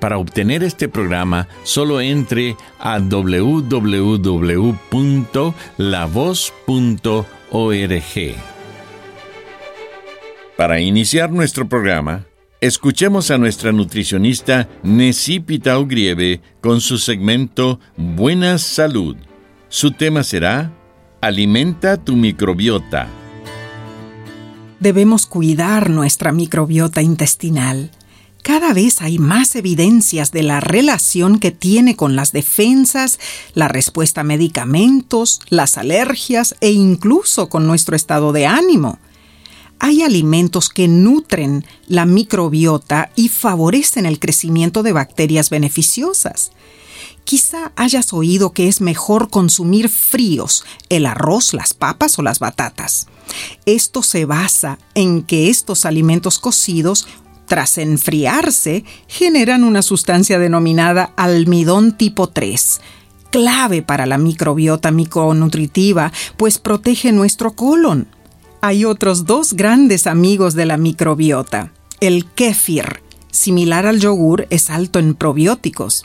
Para obtener este programa, solo entre a www.lavoz.org. Para iniciar nuestro programa, escuchemos a nuestra nutricionista Nessie Pitao Grieve con su segmento Buena Salud. Su tema será Alimenta tu microbiota. Debemos cuidar nuestra microbiota intestinal cada vez hay más evidencias de la relación que tiene con las defensas, la respuesta a medicamentos, las alergias e incluso con nuestro estado de ánimo. Hay alimentos que nutren la microbiota y favorecen el crecimiento de bacterias beneficiosas. Quizá hayas oído que es mejor consumir fríos el arroz, las papas o las batatas. Esto se basa en que estos alimentos cocidos tras enfriarse, generan una sustancia denominada almidón tipo 3, clave para la microbiota micronutritiva, pues protege nuestro colon. Hay otros dos grandes amigos de la microbiota. El kéfir, similar al yogur, es alto en probióticos,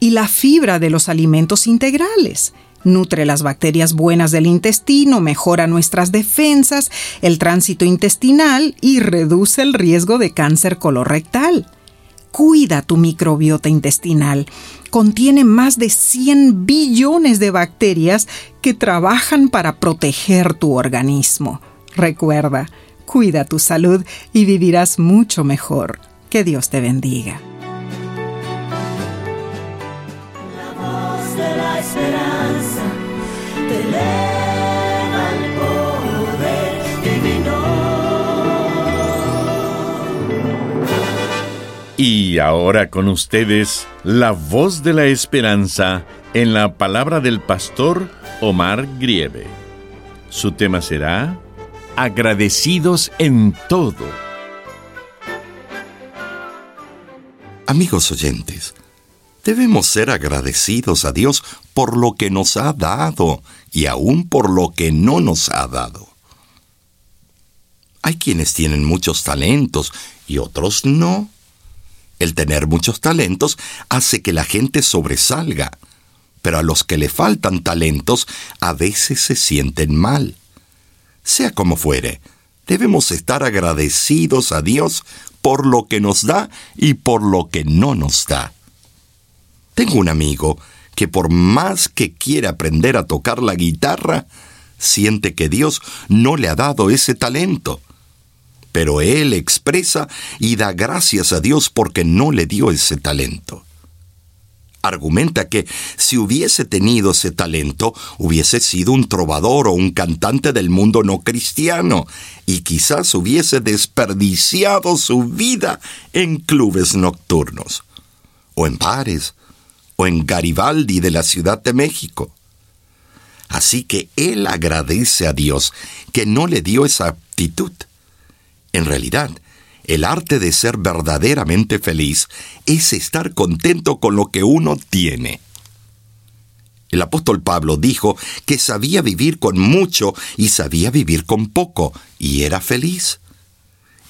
y la fibra de los alimentos integrales, nutre las bacterias buenas del intestino, mejora nuestras defensas, el tránsito intestinal y reduce el riesgo de cáncer colorectal. Cuida tu microbiota intestinal. Contiene más de 100 billones de bacterias que trabajan para proteger tu organismo. Recuerda, cuida tu salud y vivirás mucho mejor. Que Dios te bendiga. Y ahora con ustedes, la voz de la esperanza en la palabra del pastor Omar Grieve. Su tema será Agradecidos en todo. Amigos oyentes, debemos ser agradecidos a Dios por lo que nos ha dado y aún por lo que no nos ha dado. Hay quienes tienen muchos talentos y otros no. El tener muchos talentos hace que la gente sobresalga, pero a los que le faltan talentos a veces se sienten mal. Sea como fuere, debemos estar agradecidos a Dios por lo que nos da y por lo que no nos da. Tengo un amigo que por más que quiere aprender a tocar la guitarra, siente que Dios no le ha dado ese talento pero él expresa y da gracias a Dios porque no le dio ese talento. Argumenta que si hubiese tenido ese talento, hubiese sido un trovador o un cantante del mundo no cristiano, y quizás hubiese desperdiciado su vida en clubes nocturnos, o en bares, o en Garibaldi de la Ciudad de México. Así que él agradece a Dios que no le dio esa aptitud en realidad, el arte de ser verdaderamente feliz es estar contento con lo que uno tiene. El apóstol Pablo dijo que sabía vivir con mucho y sabía vivir con poco, y era feliz.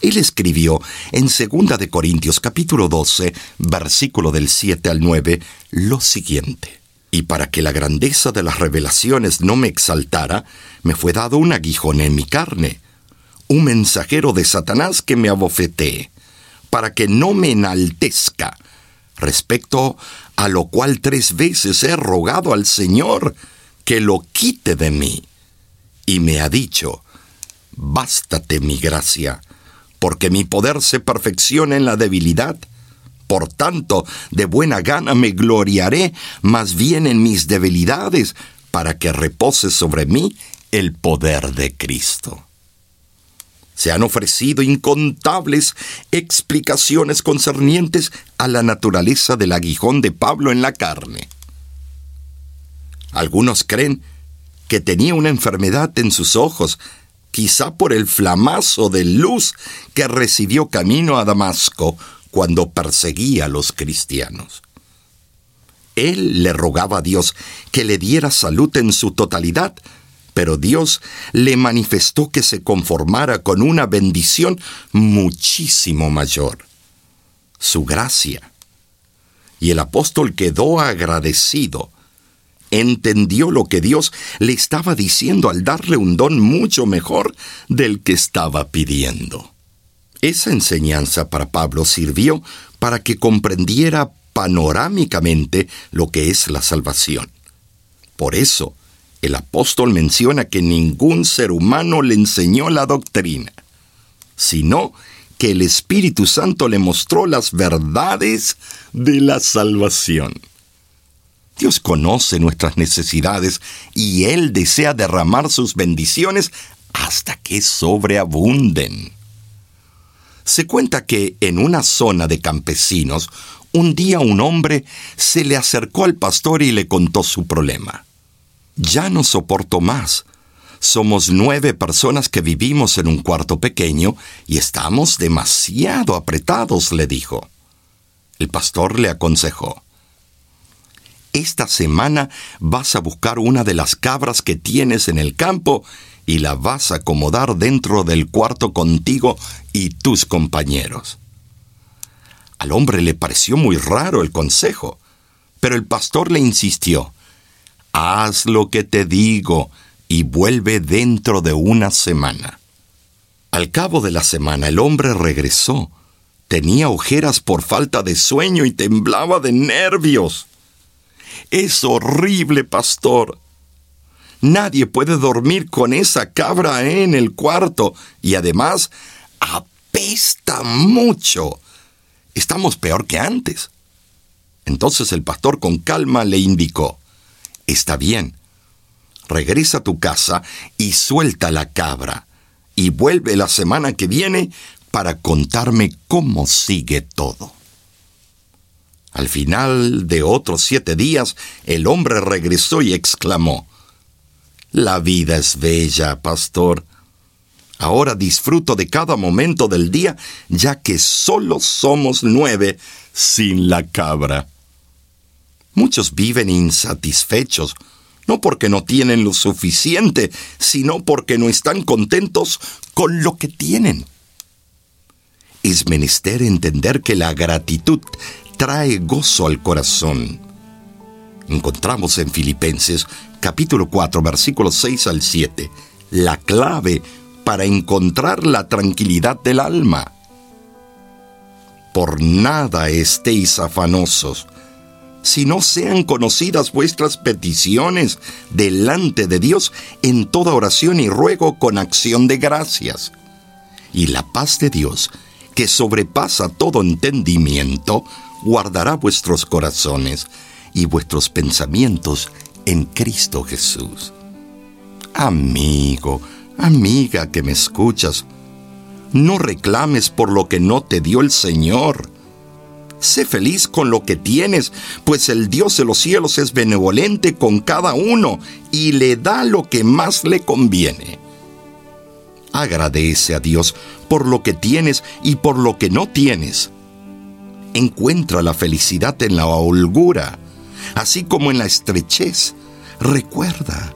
Él escribió en 2 de Corintios capítulo 12, versículo del 7 al 9, lo siguiente: Y para que la grandeza de las revelaciones no me exaltara, me fue dado un aguijón en mi carne un mensajero de Satanás que me abofetee, para que no me enaltezca, respecto a lo cual tres veces he rogado al Señor que lo quite de mí. Y me ha dicho, bástate mi gracia, porque mi poder se perfecciona en la debilidad. Por tanto, de buena gana me gloriaré más bien en mis debilidades, para que repose sobre mí el poder de Cristo. Se han ofrecido incontables explicaciones concernientes a la naturaleza del aguijón de Pablo en la carne. Algunos creen que tenía una enfermedad en sus ojos, quizá por el flamazo de luz que recibió camino a Damasco cuando perseguía a los cristianos. Él le rogaba a Dios que le diera salud en su totalidad, pero Dios le manifestó que se conformara con una bendición muchísimo mayor, su gracia. Y el apóstol quedó agradecido. Entendió lo que Dios le estaba diciendo al darle un don mucho mejor del que estaba pidiendo. Esa enseñanza para Pablo sirvió para que comprendiera panorámicamente lo que es la salvación. Por eso, el apóstol menciona que ningún ser humano le enseñó la doctrina, sino que el Espíritu Santo le mostró las verdades de la salvación. Dios conoce nuestras necesidades y Él desea derramar sus bendiciones hasta que sobreabunden. Se cuenta que en una zona de campesinos, un día un hombre se le acercó al pastor y le contó su problema. Ya no soporto más. Somos nueve personas que vivimos en un cuarto pequeño y estamos demasiado apretados, le dijo. El pastor le aconsejó. Esta semana vas a buscar una de las cabras que tienes en el campo y la vas a acomodar dentro del cuarto contigo y tus compañeros. Al hombre le pareció muy raro el consejo, pero el pastor le insistió haz lo que te digo y vuelve dentro de una semana. Al cabo de la semana el hombre regresó. Tenía ojeras por falta de sueño y temblaba de nervios. Es horrible, pastor. Nadie puede dormir con esa cabra en el cuarto y además apesta mucho. Estamos peor que antes. Entonces el pastor con calma le indicó, Está bien. Regresa a tu casa y suelta la cabra. Y vuelve la semana que viene para contarme cómo sigue todo. Al final de otros siete días, el hombre regresó y exclamó, La vida es bella, pastor. Ahora disfruto de cada momento del día, ya que solo somos nueve sin la cabra. Muchos viven insatisfechos, no porque no tienen lo suficiente, sino porque no están contentos con lo que tienen. Es menester entender que la gratitud trae gozo al corazón. Encontramos en Filipenses capítulo 4 versículos 6 al 7 la clave para encontrar la tranquilidad del alma. Por nada estéis afanosos, si no sean conocidas vuestras peticiones delante de Dios en toda oración y ruego con acción de gracias. Y la paz de Dios, que sobrepasa todo entendimiento, guardará vuestros corazones y vuestros pensamientos en Cristo Jesús. Amigo, amiga que me escuchas, no reclames por lo que no te dio el Señor Sé feliz con lo que tienes, pues el Dios de los cielos es benevolente con cada uno y le da lo que más le conviene. Agradece a Dios por lo que tienes y por lo que no tienes. Encuentra la felicidad en la holgura, así como en la estrechez. Recuerda,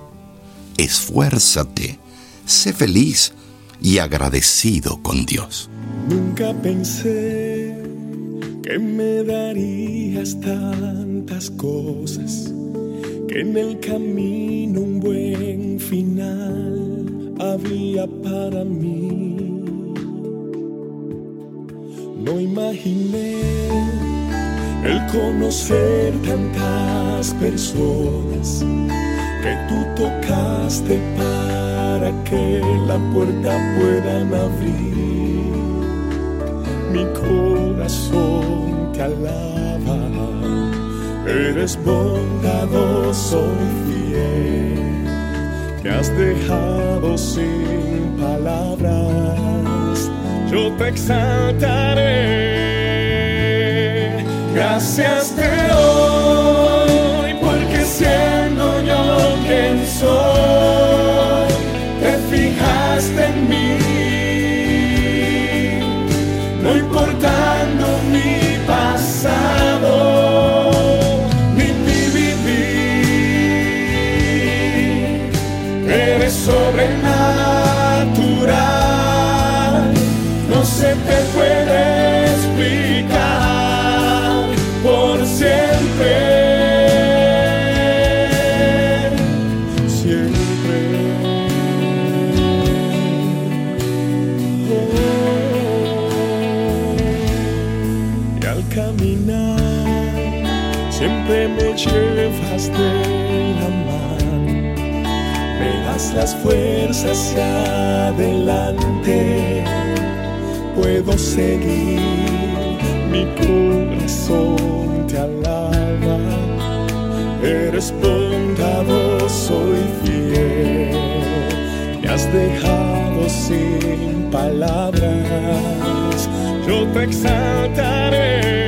esfuérzate, sé feliz y agradecido con Dios. Nunca pensé que me darías tantas cosas, que en el camino un buen final había para mí. No imaginé el conocer tantas personas que tú tocaste para que la puerta puedan abrir. Mi corazón te alaba, eres bondadoso y fiel, me has dejado sin palabras, yo te exaltaré. Gracias te doy porque siendo yo quien soy, te fijaste en mí, no importando caminar, siempre me llevas de la mano. Me das las fuerzas hacia adelante. Puedo seguir. Mi corazón te alaba, eres bondadoso y fiel, me has dejado sin palabras, yo te exaltaré,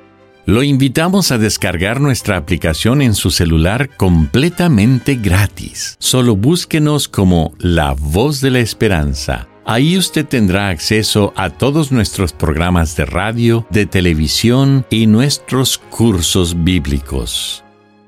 Lo invitamos a descargar nuestra aplicación en su celular completamente gratis. Solo búsquenos como La Voz de la Esperanza. Ahí usted tendrá acceso a todos nuestros programas de radio, de televisión y nuestros cursos bíblicos.